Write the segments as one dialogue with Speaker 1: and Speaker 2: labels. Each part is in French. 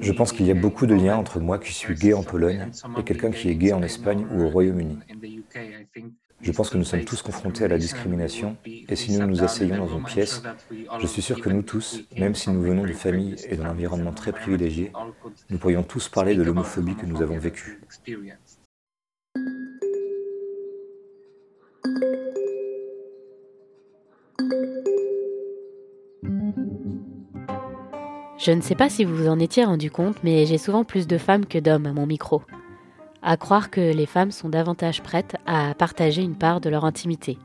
Speaker 1: Je pense qu'il y a beaucoup de liens entre moi qui suis gay en Pologne et quelqu'un qui est gay en Espagne ou au Royaume-Uni. Je pense que nous sommes tous confrontés à la discrimination et si nous nous asseyons dans une pièce, je suis sûr que nous tous, même si nous venons de familles et d'un environnement très privilégié, nous pourrions tous parler de l'homophobie que nous avons vécue.
Speaker 2: Je ne sais pas si vous vous en étiez rendu compte, mais j'ai souvent plus de femmes que d'hommes à mon micro. À croire que les femmes sont davantage prêtes à partager une part de leur intimité.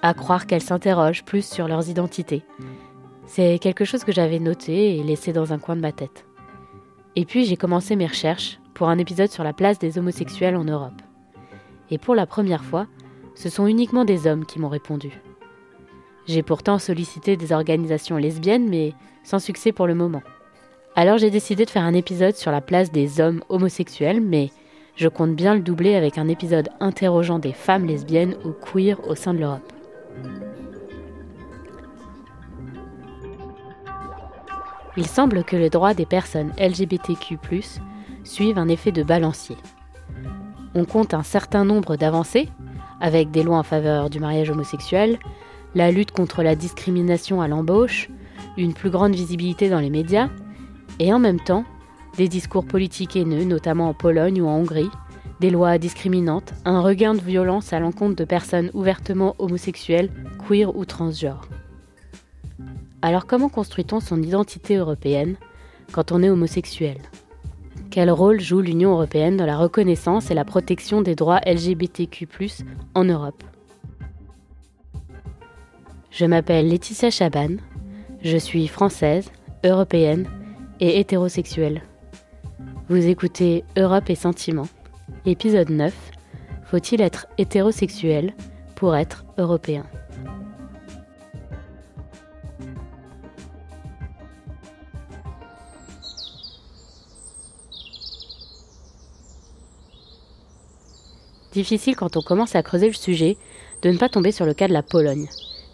Speaker 2: À croire qu'elles s'interrogent plus sur leurs identités. C'est quelque chose que j'avais noté et laissé dans un coin de ma tête. Et puis j'ai commencé mes recherches pour un épisode sur la place des homosexuels en Europe. Et pour la première fois, ce sont uniquement des hommes qui m'ont répondu. J'ai pourtant sollicité des organisations lesbiennes, mais sans succès pour le moment. Alors j'ai décidé de faire un épisode sur la place des hommes homosexuels, mais je compte bien le doubler avec un épisode interrogeant des femmes lesbiennes ou queer au sein de l'Europe. Il semble que le droit des personnes LGBTQ ⁇ suive un effet de balancier. On compte un certain nombre d'avancées, avec des lois en faveur du mariage homosexuel, la lutte contre la discrimination à l'embauche, une plus grande visibilité dans les médias, et en même temps, des discours politiques haineux, notamment en Pologne ou en Hongrie, des lois discriminantes, un regain de violence à l'encontre de personnes ouvertement homosexuelles, queer ou transgenres. Alors comment construit-on son identité européenne quand on est homosexuel? Quel rôle joue l'Union européenne dans la reconnaissance et la protection des droits LGBTQ ⁇ en Europe? Je m'appelle Laetitia Chaban, je suis française, européenne et hétérosexuelle. Vous écoutez Europe et Sentiments, épisode 9. Faut-il être hétérosexuel pour être européen? Difficile quand on commence à creuser le sujet de ne pas tomber sur le cas de la Pologne,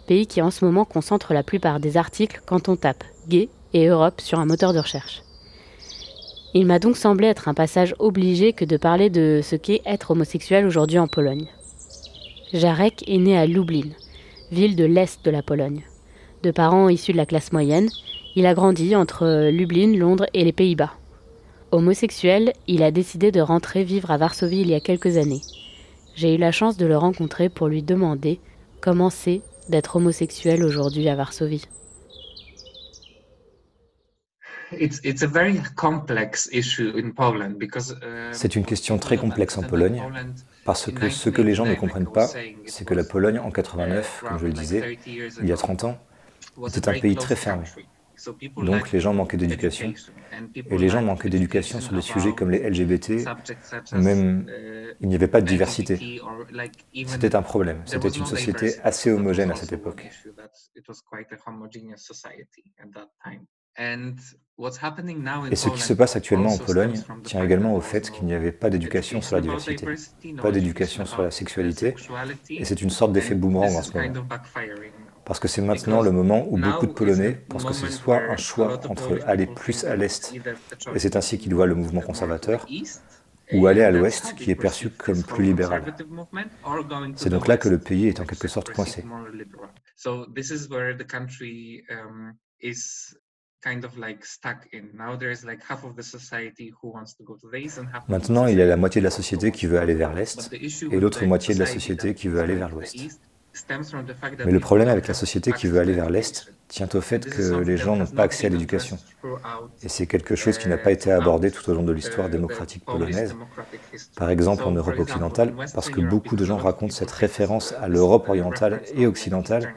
Speaker 2: pays qui en ce moment concentre la plupart des articles quand on tape gay et Europe sur un moteur de recherche. Il m'a donc semblé être un passage obligé que de parler de ce qu'est être homosexuel aujourd'hui en Pologne. Jarek est né à Lublin, ville de l'est de la Pologne. De parents issus de la classe moyenne, il a grandi entre Lublin, Londres et les Pays-Bas. Homosexuel, il a décidé de rentrer vivre à Varsovie il y a quelques années. J'ai eu la chance de le rencontrer pour lui demander comment c'est d'être homosexuel aujourd'hui à Varsovie
Speaker 1: uh, C'est une question très complexe en Pologne parce que ce que les gens ne comprennent pas, c'est que la Pologne en 89, comme je le disais, il y a 30 ans, était un pays très fermé. Donc les gens manquaient d'éducation. Et les gens manquaient d'éducation sur des sujets comme les LGBT, même uh, il n'y avait pas de diversité. C'était un problème. C'était une société assez homogène à cette époque. Et ce qui se passe actuellement en Pologne tient également au fait qu'il n'y avait pas d'éducation sur la diversité, pas d'éducation sur la sexualité, et c'est une sorte d'effet boomerang en ce moment parce que c'est maintenant le moment où beaucoup de Polonais pensent que c'est soit un choix entre aller plus à l'Est, et c'est ainsi qu'ils voient le mouvement conservateur, ou aller à l'Ouest, qui est perçu comme plus libéral. C'est donc là que le pays est en quelque sorte coincé. Maintenant, il y a la moitié de la société qui veut aller vers l'Est et l'autre moitié de la société qui veut aller vers l'Ouest. Mais le problème avec la société qui veut aller vers l'Est tient au fait que les gens n'ont pas accès à l'éducation. Et c'est quelque chose qui n'a pas été abordé tout au long de l'histoire démocratique polonaise, par exemple en Europe occidentale, parce que beaucoup de gens racontent cette référence à l'Europe orientale et occidentale,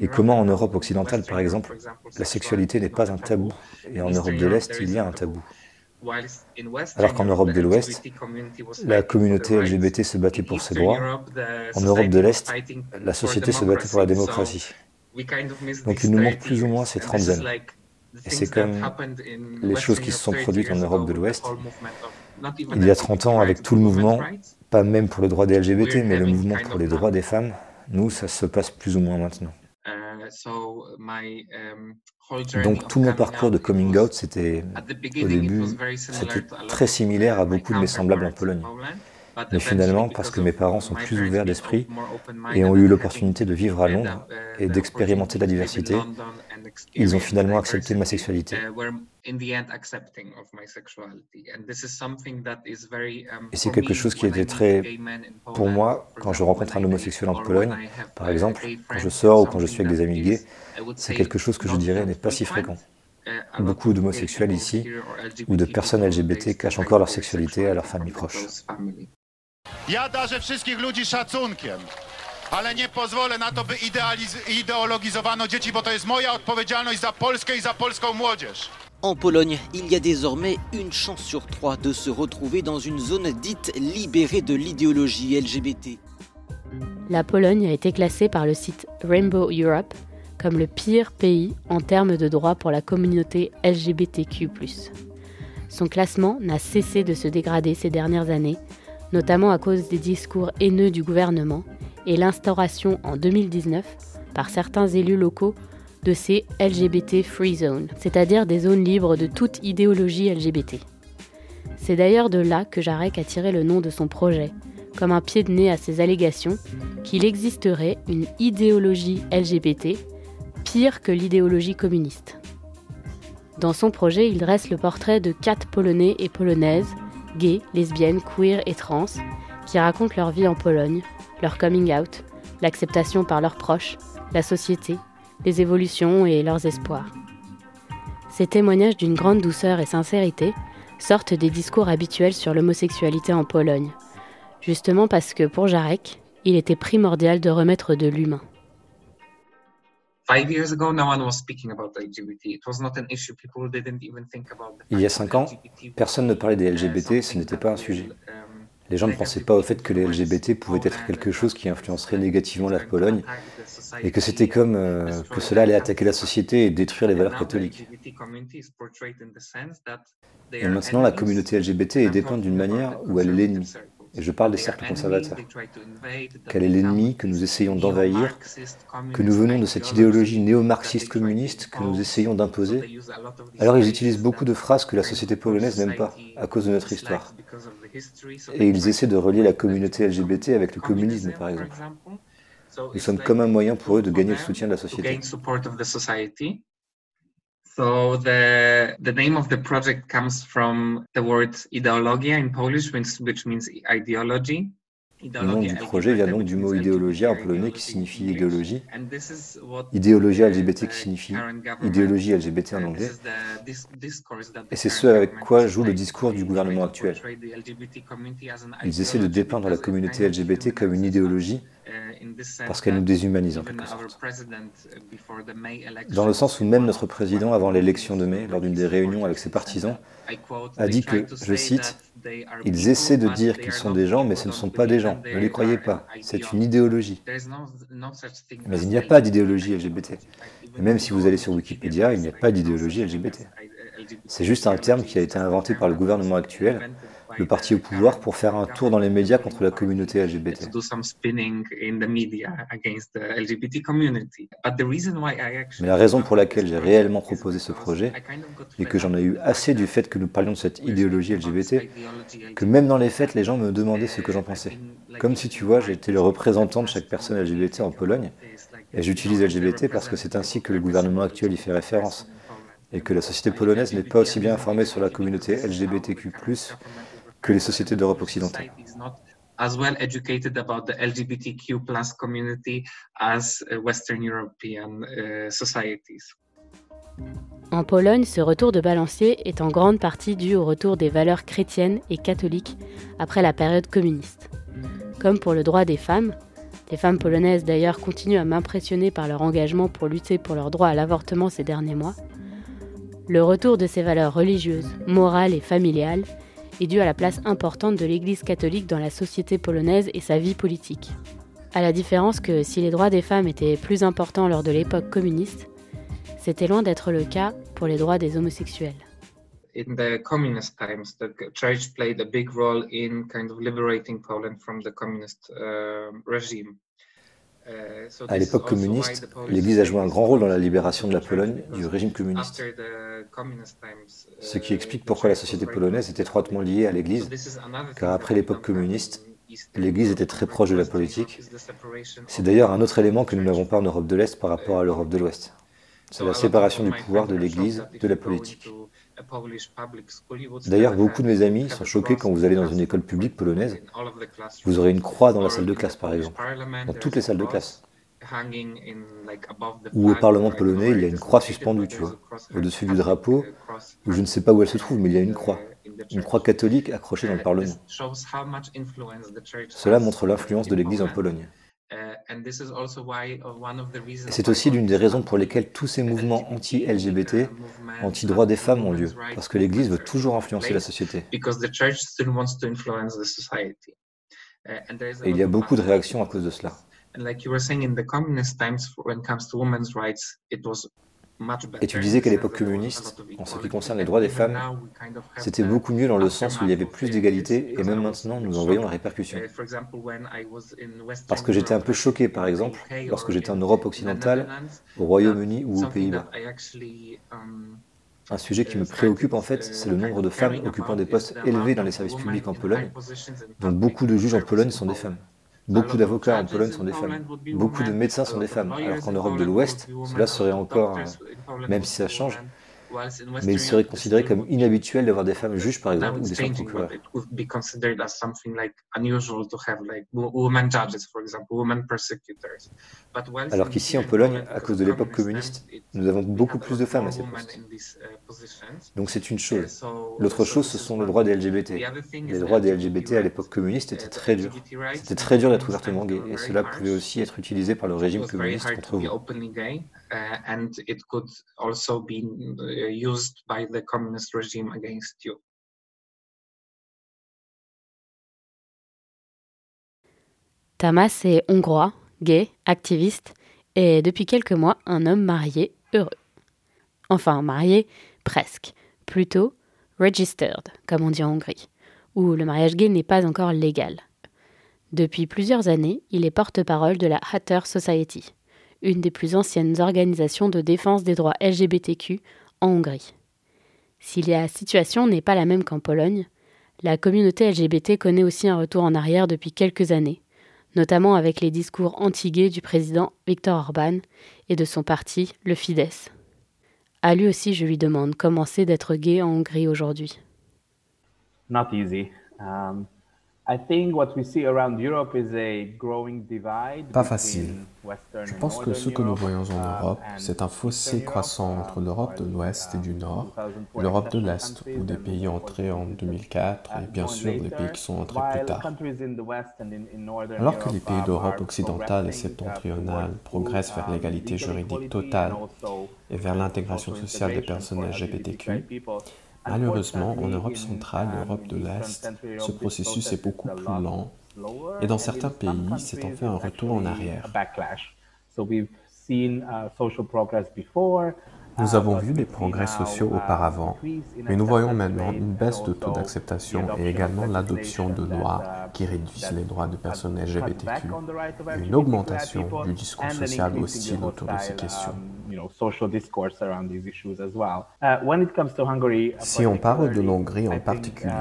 Speaker 1: et comment en Europe occidentale, par exemple, la sexualité n'est pas un tabou, et en Europe de l'Est, il y a un tabou. Alors qu'en Europe de l'Ouest, la communauté LGBT se battait pour ses droits. En Europe de l'Est, la société se battait pour la démocratie. Donc il nous manque plus ou moins ces 30 années. Et c'est comme les choses qui se sont produites en Europe de l'Ouest. Il y a 30 ans, avec tout le mouvement, pas même pour le droit des LGBT, mais le mouvement pour les droits des femmes, nous, ça se passe plus ou moins maintenant. Donc tout mon parcours de coming out, c'était au début, c'était très similaire à beaucoup de mes semblables en Pologne. Mais finalement, parce que mes parents sont plus ouverts d'esprit et ont eu l'opportunité de vivre à Londres et d'expérimenter la diversité, ils ont finalement accepté ma sexualité. Et c'est quelque chose qui était très... Pour moi, quand je rencontre un homosexuel en Pologne, par exemple, quand je sors ou quand je suis avec des amis gays, c'est quelque chose que je dirais n'est pas si fréquent. Beaucoup d'homosexuels ici ou de personnes LGBT cachent encore leur sexualité à leurs familles proches. Ja darzę wszystkich ludzi szacunkiem, ale nie pozwolę na to, by ideologizowano dzieci, bo to jest moja odpowiedzialność za Polskę i za polską młodzież.
Speaker 3: En Pologne, il y a désormais une chance sur trois de se retrouver dans une zone dite libérée de l'idéologie LGBT.
Speaker 2: La Pologne a été classée par le site Rainbow Europe comme le pire pays en termes de droits pour la communauté LGBTQ. Son classement n'a cessé de se dégrader ces dernières années, notamment à cause des discours haineux du gouvernement et l'instauration en 2019 par certains élus locaux de ces LGBT Free Zones, c'est-à-dire des zones libres de toute idéologie LGBT. C'est d'ailleurs de là que Jarek a tiré le nom de son projet, comme un pied de nez à ces allégations qu'il existerait une idéologie LGBT pire que l'idéologie communiste. Dans son projet, il dresse le portrait de quatre Polonais et Polonaises gays, lesbiennes, queer et trans, qui racontent leur vie en Pologne, leur coming out, l'acceptation par leurs proches, la société, les évolutions et leurs espoirs. Ces témoignages d'une grande douceur et sincérité sortent des discours habituels sur l'homosexualité en Pologne, justement parce que pour Jarek, il était primordial de remettre de l'humain.
Speaker 1: Il y a cinq ans, personne ne parlait des LGBT, ce n'était pas un sujet. Les gens ne pensaient pas au fait que les LGBT pouvaient être quelque chose qui influencerait négativement la Pologne et que c'était comme euh, que cela allait attaquer la société et détruire les valeurs catholiques. Et maintenant, la communauté LGBT est dépeinte d'une manière où elle est l'ennemi et je parle des cercles conservateurs. Quel est l'ennemi que nous essayons d'envahir, que nous venons de cette idéologie néo-marxiste communiste que nous essayons d'imposer? Alors ils utilisent beaucoup de phrases que la société polonaise n'aime pas, à cause de notre histoire. Et ils essaient de relier la communauté LGBT avec le communisme, par exemple. Nous sommes comme un moyen pour eux de gagner le soutien de la société.
Speaker 4: So the the name of the project comes from the word ideologia in Polish, which, which means ideology.
Speaker 1: Le nom du projet vient donc du mot idéologia en polonais qui signifie idéologie, idéologie LGBT qui signifie idéologie LGBT en anglais, et c'est ce avec quoi joue le discours du gouvernement actuel. Ils essaient de dépeindre la communauté LGBT comme une idéologie parce qu'elle nous déshumanise en quelque sorte. Dans le sens où même notre président, avant l'élection de mai, lors d'une des réunions avec ses partisans, a dit que, je cite, ils essaient de dire qu'ils sont des gens, mais ce ne sont pas des gens. Ne les croyez pas. C'est une idéologie. Mais il n'y a pas d'idéologie LGBT. Et même si vous allez sur Wikipédia, il n'y a pas d'idéologie LGBT. C'est juste un terme qui a été inventé par le gouvernement actuel le parti au pouvoir pour faire un tour dans les médias contre la communauté LGBT. Mais la raison pour laquelle j'ai réellement proposé ce projet et que j'en ai eu assez du fait que nous parlions de cette idéologie LGBT, que même dans les fêtes, les gens me demandaient ce que j'en pensais. Comme si tu vois, j'étais le représentant de chaque personne LGBT en Pologne, et j'utilise LGBT parce que c'est ainsi que le gouvernement actuel y fait référence et que la société polonaise n'est pas aussi bien informée sur la communauté LGBTQ+, que les sociétés d'Europe occidentale.
Speaker 4: as well educated about the LGBTQ plus community as uh, Western European uh, societies.
Speaker 2: En Pologne, ce retour de balancier est en grande partie dû au retour des valeurs chrétiennes et catholiques après la période communiste. Comme pour le droit des femmes, les femmes polonaises d'ailleurs continuent à m'impressionner par leur engagement pour lutter pour leur droit à l'avortement ces derniers mois, le retour de ces valeurs religieuses, morales et familiales est dû à la place importante de l'Église catholique dans la société polonaise et sa vie politique. À la différence que si les droits des femmes étaient plus importants lors de l'époque communiste, c'était loin d'être le cas pour les droits des homosexuels.
Speaker 4: in the communist times, the church played a big role in kind of liberating Poland from the communist uh, regime.
Speaker 1: À l'époque communiste, l'Église a joué un grand rôle dans la libération de la Pologne du régime communiste, ce qui explique pourquoi la société polonaise est étroitement liée à l'Église, car après l'époque communiste, l'Église était très proche de la politique. C'est d'ailleurs un autre élément que nous n'avons pas en Europe de l'Est par rapport à l'Europe de l'Ouest. C'est la séparation du pouvoir de l'Église de la politique. D'ailleurs, beaucoup de mes amis sont choqués quand vous allez dans une école publique polonaise. Vous aurez une croix dans la salle de classe, par exemple, dans toutes les salles de classe. Ou au Parlement polonais, il y a une croix suspendue, tu vois, au-dessus du drapeau, où je ne sais pas où elle se trouve, mais il y a une croix, une croix catholique accrochée dans le Parlement. Cela montre l'influence de l'Église en Pologne. C'est aussi l'une des raisons pour lesquelles tous ces mouvements anti-LGBT, anti-droits des femmes ont lieu, parce que l'Église veut toujours influencer la société. Et il y a beaucoup de réactions à cause de cela. Et tu disais qu'à l'époque communiste, en ce qui concerne les droits des femmes, c'était beaucoup mieux dans le sens où il y avait plus d'égalité, et même maintenant, nous en voyons la répercussion. Parce que j'étais un peu choqué, par exemple, lorsque j'étais en Europe occidentale, au Royaume-Uni ou aux Pays-Bas. Un sujet qui me préoccupe en fait, c'est le nombre de femmes occupant des postes élevés dans les services publics en Pologne, dont beaucoup de juges en Pologne sont des femmes. Beaucoup d'avocats en Pologne sont des femmes. Beaucoup de médecins sont des femmes. Alors qu'en Europe de l'Ouest, cela serait encore, euh, même si ça change, mais il serait considéré comme inhabituel d'avoir des femmes juges, par exemple, ou des femmes procureurs. Alors qu'ici, en Pologne, à cause de l'époque communiste, nous avons beaucoup plus de femmes à ces postes. Donc c'est une chose. L'autre chose, ce sont les droits des LGBT. Les droits des LGBT à l'époque communiste étaient très durs. C'était très dur d'être ouvertement gay, et cela pouvait aussi être utilisé par le régime communiste contre vous.
Speaker 2: Tamas est hongrois, gay, activiste et depuis quelques mois un homme marié heureux. Enfin, marié, presque. Plutôt registered, comme on dit en Hongrie, où le mariage gay n'est pas encore légal. Depuis plusieurs années, il est porte-parole de la Hatter Society, une des plus anciennes organisations de défense des droits LGBTQ en Hongrie. Si la situation n'est pas la même qu'en Pologne, la communauté LGBT connaît aussi un retour en arrière depuis quelques années, notamment avec les discours anti-gays du président Viktor Orban et de son parti, le Fidesz. À lui aussi, je lui demande comment c'est d'être gay en Hongrie aujourd'hui.
Speaker 5: Not easy. Um,
Speaker 6: pas facile. Je pense que ce que nous voyons en uh, Europe, c'est un fossé croissant entre l'Europe de l'Ouest et du Nord, l'Europe de l'Est, où des pays entrés en 2004 et bien sûr les pays qui sont entrés plus tard. Alors que les pays d'Europe occidentale et septentrionale progressent vers l'égalité juridique totale et vers l'intégration sociale des personnes LGBTQ, Malheureusement, en Europe centrale Europe de l'Est, ce processus est beaucoup plus lent. et dans certains pays, c'est en fait un retour en arrière. Nous avons vu des progrès sociaux auparavant, mais nous voyons maintenant une baisse de taux d'acceptation et également l'adoption de lois qui réduisent les droits de personnes LGBTQ et une augmentation du discours social hostile autour de ces questions. Si on parle de l'Hongrie en particulier,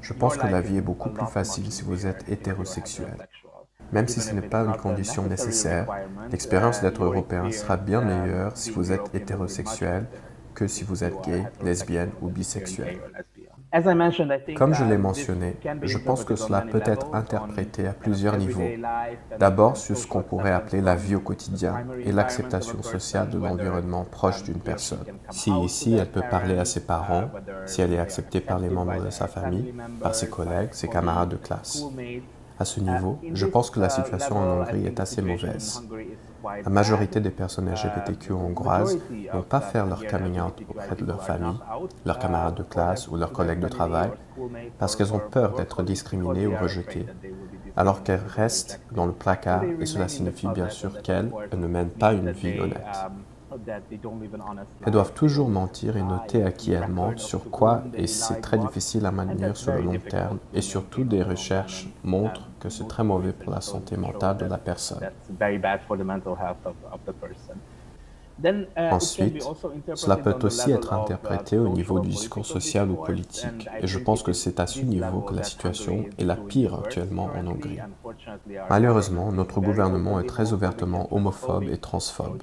Speaker 6: je pense que la vie est beaucoup plus facile si vous êtes hétérosexuel. Même si ce n'est pas une condition nécessaire, l'expérience d'être européen sera bien meilleure si vous êtes hétérosexuel que si vous êtes gay, lesbienne ou bisexuel. Comme je l'ai mentionné, je pense que cela peut être interprété à plusieurs niveaux. D'abord sur ce qu'on pourrait appeler la vie au quotidien et l'acceptation sociale de l'environnement proche d'une personne. Si ici elle peut parler à ses parents, si elle est acceptée par les membres de sa famille, par ses collègues, ses camarades de classe. À ce niveau, je pense que la situation en Hongrie est assez mauvaise. La majorité des personnes LGBTQ hongroises n'ont pas faire leur coming out auprès de leur famille, leurs camarades de classe ou leurs collègues de travail parce qu'elles ont peur d'être discriminées ou rejetées, alors qu'elles restent dans le placard et cela signifie bien sûr qu'elles ne mènent pas une vie honnête. Elles doivent toujours mentir et noter à qui elles mentent, sur quoi, et c'est très difficile à maintenir sur le long terme. Et surtout, des recherches montrent que c'est très mauvais pour la santé mentale de la personne. Uh, Ensuite, cela peut aussi être interprété au niveau du discours social ou politique, et je pense que c'est à ce niveau que la situation est la pire actuellement en Hongrie. Malheureusement, notre gouvernement est très ouvertement homophobe et transphobe.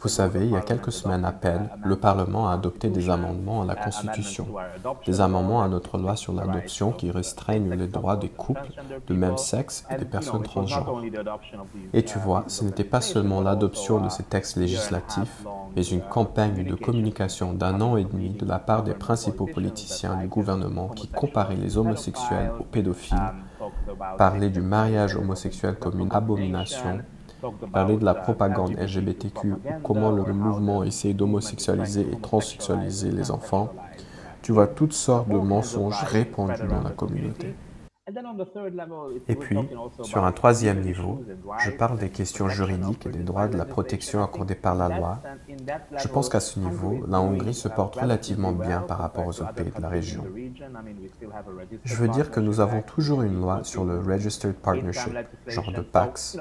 Speaker 6: Vous savez, il y a quelques semaines à peine, le Parlement a adopté des amendements à la Constitution, des amendements à notre loi sur l'adoption qui restreignent les droits des couples de même sexe et des personnes transgenres. Et tu vois, ce n'était pas seulement l'adoption de ces textes législatifs, mais une campagne de communication d'un an et demi de la part des principaux politiciens du gouvernement qui comparaient les homosexuels aux pédophiles, parlaient du mariage homosexuel comme une abomination, parlaient de la propagande LGBTQ, comment le mouvement essaie d'homosexualiser et transsexualiser les enfants. Tu vois toutes sortes de mensonges répandus dans la communauté. Et puis, sur un troisième niveau, je parle des questions juridiques et des droits de la protection accordés par la loi. Je pense qu'à ce niveau, la Hongrie se porte relativement bien par rapport aux autres pays de la région. Je veux dire que nous avons toujours une loi sur le Registered Partnership, genre de PAX.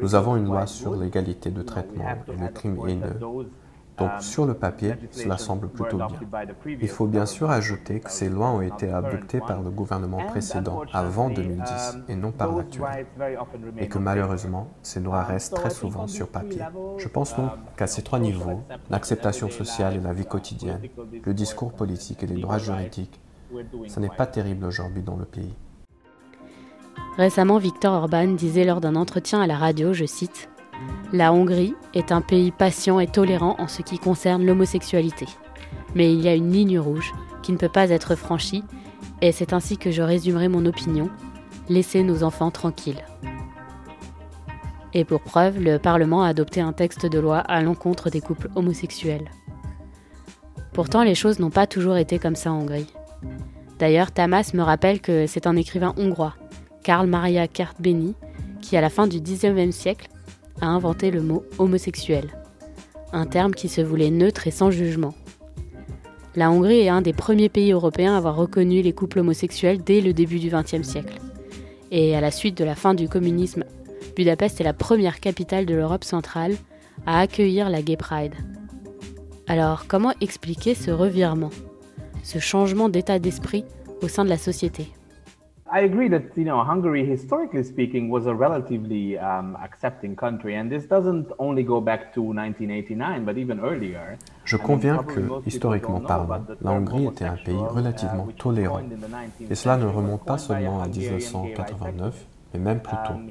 Speaker 6: Nous avons une loi sur l'égalité de traitement et le crime haineux. Donc sur le papier, cela semble plutôt bien. Il faut bien sûr ajouter que ces lois ont été adoptées par le gouvernement précédent avant 2010 et non par l'actuel. Et que malheureusement, ces lois restent très souvent sur papier. Je pense donc qu'à ces trois niveaux, l'acceptation sociale et la vie quotidienne, le discours politique et les droits juridiques, ce n'est pas terrible aujourd'hui dans le pays.
Speaker 2: Récemment, Victor Orban disait lors d'un entretien à la radio, je cite, la Hongrie est un pays patient et tolérant en ce qui concerne l'homosexualité. Mais il y a une ligne rouge qui ne peut pas être franchie, et c'est ainsi que je résumerai mon opinion. Laissez nos enfants tranquilles. Et pour preuve, le Parlement a adopté un texte de loi à l'encontre des couples homosexuels. Pourtant, les choses n'ont pas toujours été comme ça en Hongrie. D'ailleurs, Tamas me rappelle que c'est un écrivain hongrois, Karl Maria Kertbeny, qui à la fin du XIXe siècle a inventé le mot homosexuel, un terme qui se voulait neutre et sans jugement. La Hongrie est un des premiers pays européens à avoir reconnu les couples homosexuels dès le début du XXe siècle. Et à la suite de la fin du communisme, Budapest est la première capitale de l'Europe centrale à accueillir la Gay Pride. Alors, comment expliquer ce revirement, ce changement d'état d'esprit au sein de la société?
Speaker 5: I agree that you know Hungary, historically speaking, was a relatively um, accepting country, and this doesn't only go back to 1989, but even earlier.
Speaker 6: Je conviens que, historiquement parlant, la Hongrie était un pays relativement uh, tolérant, et cela ne remonte pas seulement à 1989, mais même plus tôt. Um,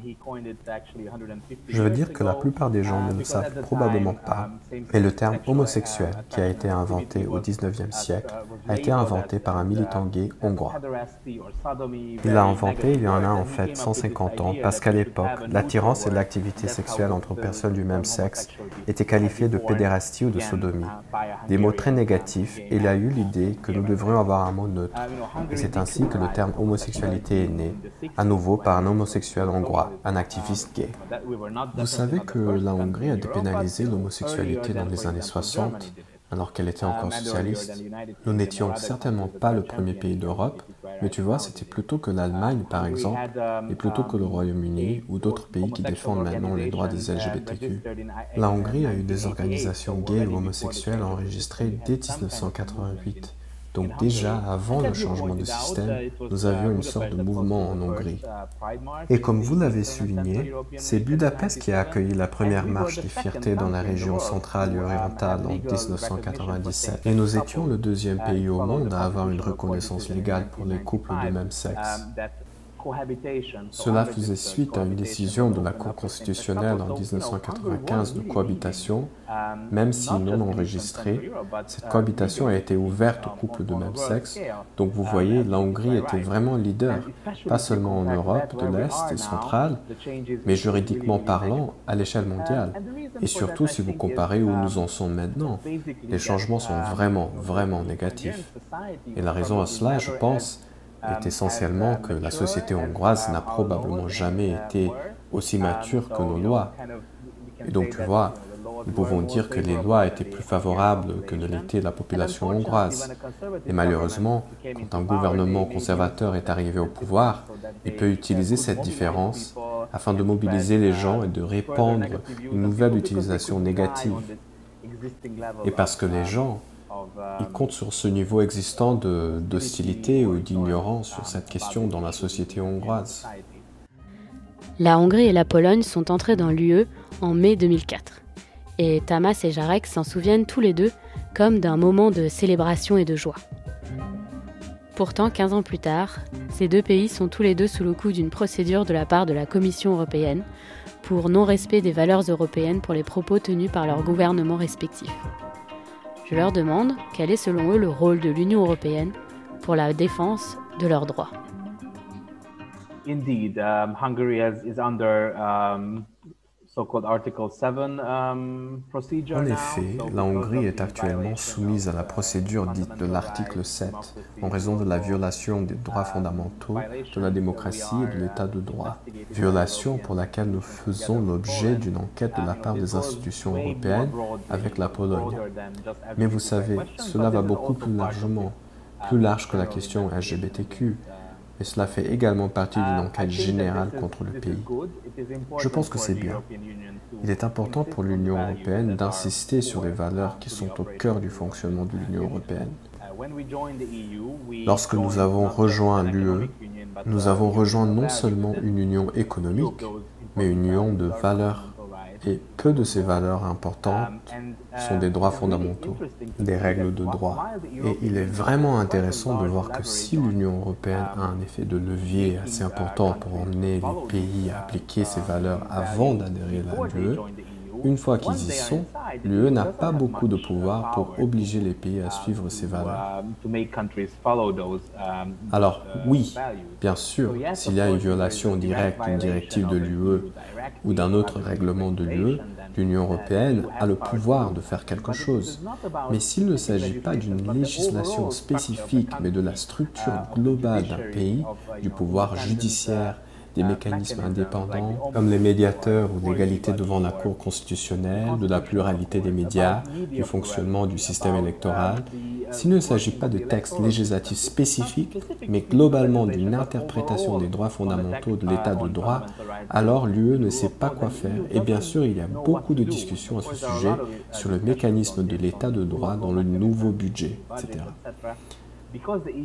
Speaker 6: Je veux dire que la plupart des gens ne le savent probablement pas, mais le terme homosexuel, qui a été inventé au 19e siècle, a été inventé par un militant gay hongrois. Il l'a inventé il y en a en fait 150 ans parce qu'à l'époque, l'attirance et l'activité sexuelle entre personnes du même sexe étaient qualifiées de pédérastie ou de sodomie, des mots très négatifs, et il a eu l'idée que nous devrions avoir un mot neutre. Et c'est ainsi que le terme homosexualité est né, à nouveau par un homosexuel homosexuel hongrois, un activiste gay. Vous savez que la Hongrie a dépénalisé l'homosexualité dans les années 60, alors qu'elle était encore socialiste. Nous n'étions certainement pas le premier pays d'Europe, mais tu vois, c'était plutôt que l'Allemagne, par exemple, et plutôt que le Royaume-Uni ou d'autres pays qui défendent maintenant les droits des LGBTQ. La Hongrie a eu des organisations gays ou homosexuelles enregistrées dès 1988. Donc déjà, avant le changement de système, nous avions une sorte de mouvement en Hongrie. Et comme vous l'avez souligné, c'est Budapest qui a accueilli la première marche des fiertés dans la région centrale et orientale en 1997. Et nous étions le deuxième pays au monde à avoir une reconnaissance légale pour les couples de même sexe. Cela faisait suite à une décision de la Cour constitutionnelle en 1995 de cohabitation, même si non enregistrée. Cette cohabitation a été ouverte aux couples de même sexe. Donc vous voyez, la Hongrie était vraiment leader, pas seulement en Europe de l'Est et centrale, mais juridiquement parlant à l'échelle mondiale. Et surtout si vous comparez où nous en sommes maintenant, les changements sont vraiment, vraiment négatifs. Et la raison à cela, je pense, est essentiellement que la société hongroise n'a probablement jamais été aussi mature que nos lois. Et donc tu vois, nous pouvons dire que les lois étaient plus favorables que ne l'était la population hongroise. Et malheureusement, quand un gouvernement conservateur est arrivé au pouvoir, il peut utiliser cette différence afin de mobiliser les gens et de répandre une nouvelle utilisation négative. Et parce que les gens, ils comptent sur ce niveau existant d'hostilité ou d'ignorance sur cette question dans la société hongroise.
Speaker 2: La Hongrie et la Pologne sont entrées dans l'UE en mai 2004. Et Tamas et Jarek s'en souviennent tous les deux comme d'un moment de célébration et de joie. Pourtant, 15 ans plus tard, ces deux pays sont tous les deux sous le coup d'une procédure de la part de la Commission européenne pour non-respect des valeurs européennes pour les propos tenus par leurs gouvernements respectifs. Je leur demande quel est selon eux le rôle de l'Union européenne pour la défense de leurs droits.
Speaker 5: indeed, um, Hungary has, is under
Speaker 6: um, En effet, la Hongrie est actuellement soumise à la procédure dite de l'article 7 en raison de la violation des droits fondamentaux, de la démocratie et de l'état de droit. Violation pour laquelle nous faisons l'objet d'une enquête de la part des institutions européennes avec la Pologne. Mais vous savez, cela va beaucoup plus largement, plus large que la question LGBTQ et cela fait également partie d'une enquête générale contre le pays. Je pense que c'est bien. Il est important pour l'Union européenne d'insister sur les valeurs qui sont au cœur du fonctionnement de l'Union européenne. Lorsque nous avons rejoint l'UE, nous avons rejoint non seulement une union économique, mais une union de valeurs et peu de ces valeurs importantes sont des droits fondamentaux, des règles de droit. Et il est vraiment intéressant de voir que si l'Union européenne a un effet de levier assez important pour emmener les pays à appliquer ces valeurs avant d'adhérer à l'UE, une fois qu'ils y sont, l'UE n'a pas beaucoup de pouvoir pour obliger les pays à suivre ces valeurs. Alors oui, bien sûr, s'il y a une violation directe d'une directive de l'UE ou d'un autre règlement de l'UE, l'Union européenne a le pouvoir de faire quelque chose. Mais s'il ne s'agit pas d'une législation spécifique, mais de la structure globale d'un pays, du pouvoir judiciaire, des mécanismes indépendants comme les médiateurs ou l'égalité devant la Cour constitutionnelle, de la pluralité des médias, du fonctionnement du système électoral, s'il ne s'agit pas de textes législatifs spécifiques, mais globalement d'une interprétation des droits fondamentaux de l'état de droit, alors l'UE ne sait pas quoi faire. Et bien sûr, il y a beaucoup de discussions à ce sujet sur le mécanisme de l'état de droit dans le nouveau budget, etc.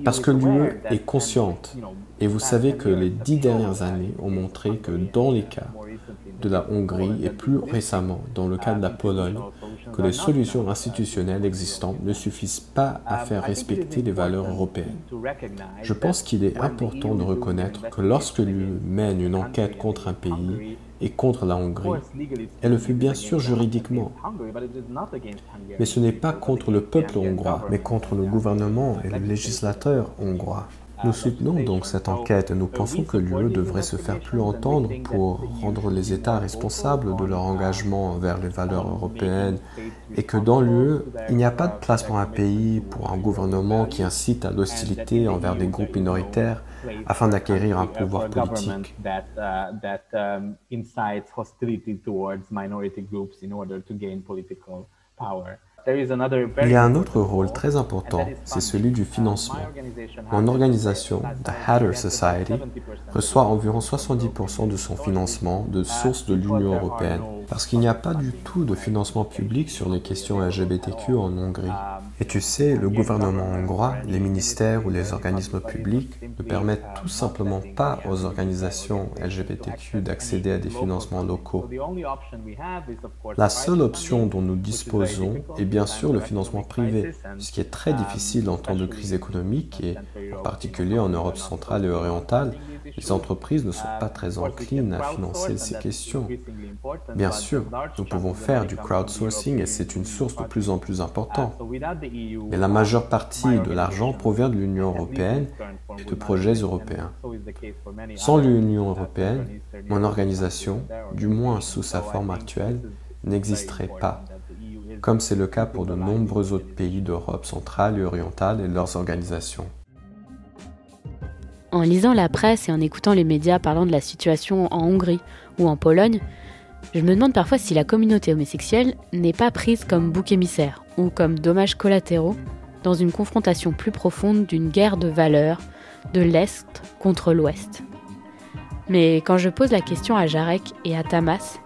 Speaker 6: Parce que l'UE est consciente. Et vous savez que les dix dernières années ont montré que dans les cas de la Hongrie et plus récemment dans le cas de la Pologne, que les solutions institutionnelles existantes ne suffisent pas à faire respecter les valeurs européennes. Je pense qu'il est important de reconnaître que lorsque l'UE mène une enquête contre un pays, et contre la Hongrie. Elle le fait bien sûr juridiquement, mais ce n'est pas contre le peuple hongrois, mais contre le gouvernement et le législateur hongrois. Nous soutenons donc cette enquête. Et nous pensons que l'UE devrait se faire plus entendre pour rendre les États responsables de leur engagement vers les valeurs européennes et que dans l'UE, il n'y a pas de place pour un pays, pour un gouvernement qui incite à l'hostilité envers des groupes minoritaires afin d'acquérir un pouvoir politique. Il y a un autre rôle très important, c'est celui du financement. Mon organisation, The Hatter Society, reçoit environ 70% de son financement de sources de l'Union européenne, parce qu'il n'y a pas du tout de financement public sur les questions LGBTQ en Hongrie. Et tu sais, le gouvernement hongrois, les ministères ou les organismes publics ne permettent tout simplement pas aux organisations LGBTQ d'accéder à des financements locaux. La seule option dont nous disposons est bien sûr le financement privé, ce qui est très difficile en temps de crise économique et en particulier en Europe centrale et orientale, les entreprises ne sont pas très enclines à financer ces questions. Bien sûr, nous pouvons faire du crowdsourcing et c'est une source de plus en plus importante. Mais la majeure partie de l'argent provient de l'Union européenne et de projets européens. Sans l'Union européenne, mon organisation, du moins sous sa forme actuelle, n'existerait pas comme c'est le cas pour de nombreux autres pays d'Europe centrale et orientale et leurs organisations.
Speaker 2: En lisant la presse et en écoutant les médias parlant de la situation en Hongrie ou en Pologne, Je me demande parfois si la communauté homosexuelle n'est pas prise comme bouc émissaire ou comme dommages collatéraux dans une confrontation plus profonde d'une guerre de valeurs de l'Est contre l'Ouest. Mais quand je pose la question à Jarek et à Tamas,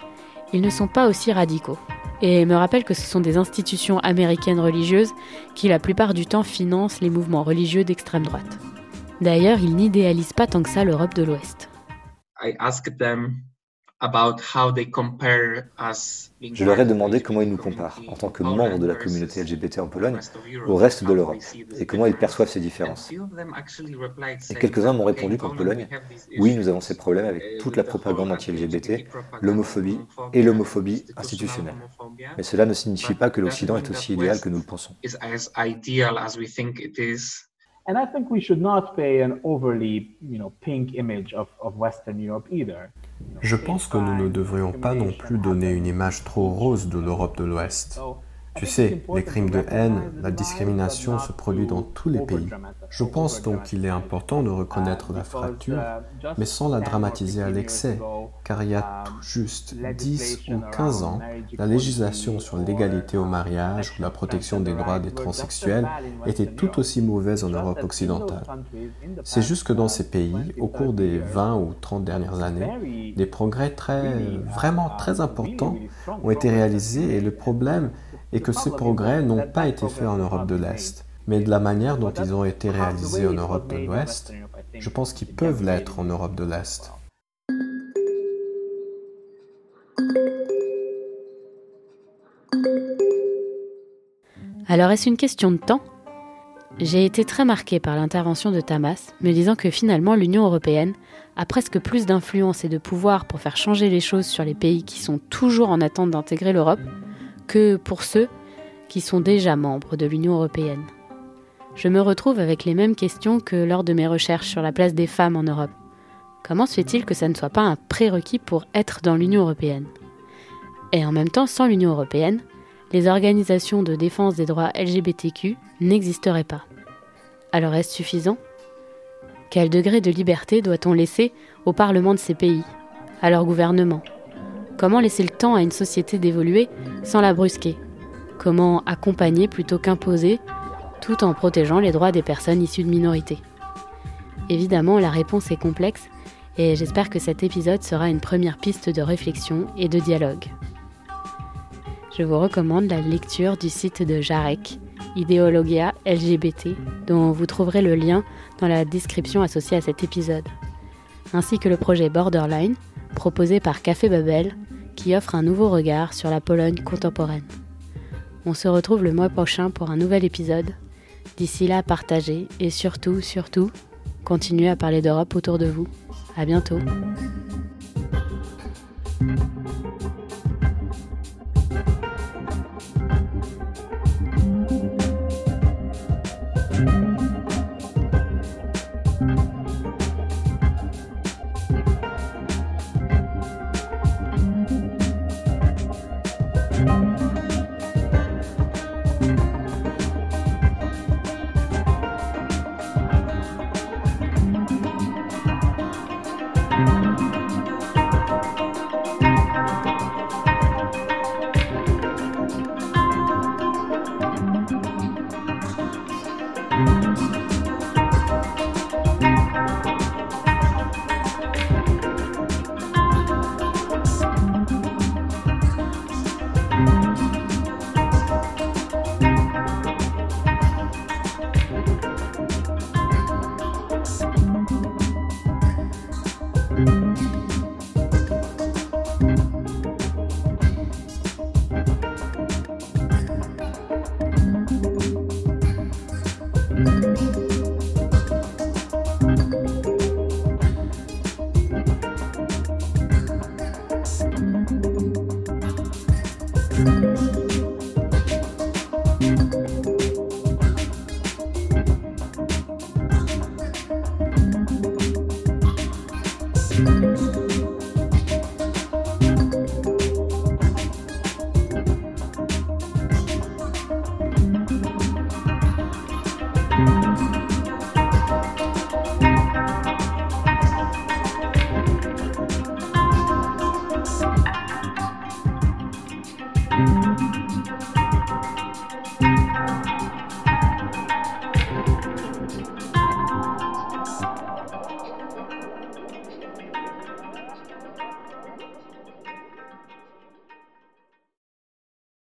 Speaker 2: ils ne sont pas aussi radicaux et me rappellent que ce sont des institutions américaines religieuses qui la plupart du temps financent les mouvements religieux d'extrême droite. D'ailleurs, ils n'idéalisent pas tant que ça l'Europe de l'Ouest.
Speaker 1: Je leur ai demandé comment ils nous comparent, en tant que membres de la communauté LGBT en Pologne, au reste de l'Europe, et comment ils perçoivent ces différences. Et quelques-uns m'ont répondu qu'en Pologne, oui, nous avons ces problèmes avec toute la propagande anti-LGBT, l'homophobie et l'homophobie institutionnelle. Mais cela ne signifie pas que l'Occident est aussi idéal que nous le pensons.
Speaker 5: And I think we should not pay an overly, you know, pink image of, of Western Europe either.
Speaker 6: Je pense que nous ne devrions pas non plus donner une image trop rose de l'Europe de l'Ouest. Tu sais, les crimes de haine, la discrimination se produisent dans tous les pays. Je pense donc qu'il est important de reconnaître la fracture, mais sans la dramatiser à l'excès, car il y a tout juste 10 ou 15 ans, la législation sur l'égalité au mariage ou la protection des droits des transsexuels était tout aussi mauvaise en Europe occidentale. C'est juste que dans ces pays, au cours des 20 ou 30 dernières années, des progrès très, vraiment très importants ont été réalisés et le problème et que ces progrès n'ont pas été faits en Europe de l'Est, mais de la manière dont ils ont été réalisés en Europe de l'Ouest, je pense qu'ils peuvent l'être en Europe de l'Est.
Speaker 2: Alors est-ce une question de temps? J'ai été très marqué par l'intervention de Tamas, me disant que finalement l'Union européenne a presque plus d'influence et de pouvoir pour faire changer les choses sur les pays qui sont toujours en attente d'intégrer l'Europe que pour ceux qui sont déjà membres de l'Union européenne. Je me retrouve avec les mêmes questions que lors de mes recherches sur la place des femmes en Europe. Comment se fait-il que ça ne soit pas un prérequis pour être dans l'Union européenne? Et en même temps, sans l'Union européenne, les organisations de défense des droits LGBTQ n'existeraient pas. Alors est-ce suffisant? Quel degré de liberté doit-on laisser au Parlement de ces pays, à leur gouvernement? Comment laisser le temps à une société d'évoluer sans la brusquer Comment accompagner plutôt qu'imposer, tout en protégeant les droits des personnes issues de minorités Évidemment, la réponse est complexe et j'espère que cet épisode sera une première piste de réflexion et de dialogue. Je vous recommande la lecture du site de Jarek, Ideologia LGBT, dont vous trouverez le lien dans la description associée à cet épisode, ainsi que le projet Borderline, proposé par Café Babel, qui offre un nouveau regard sur la Pologne contemporaine. On se retrouve le mois prochain pour un nouvel épisode. D'ici là, partagez et surtout, surtout, continuez à parler d'Europe autour de vous. À bientôt.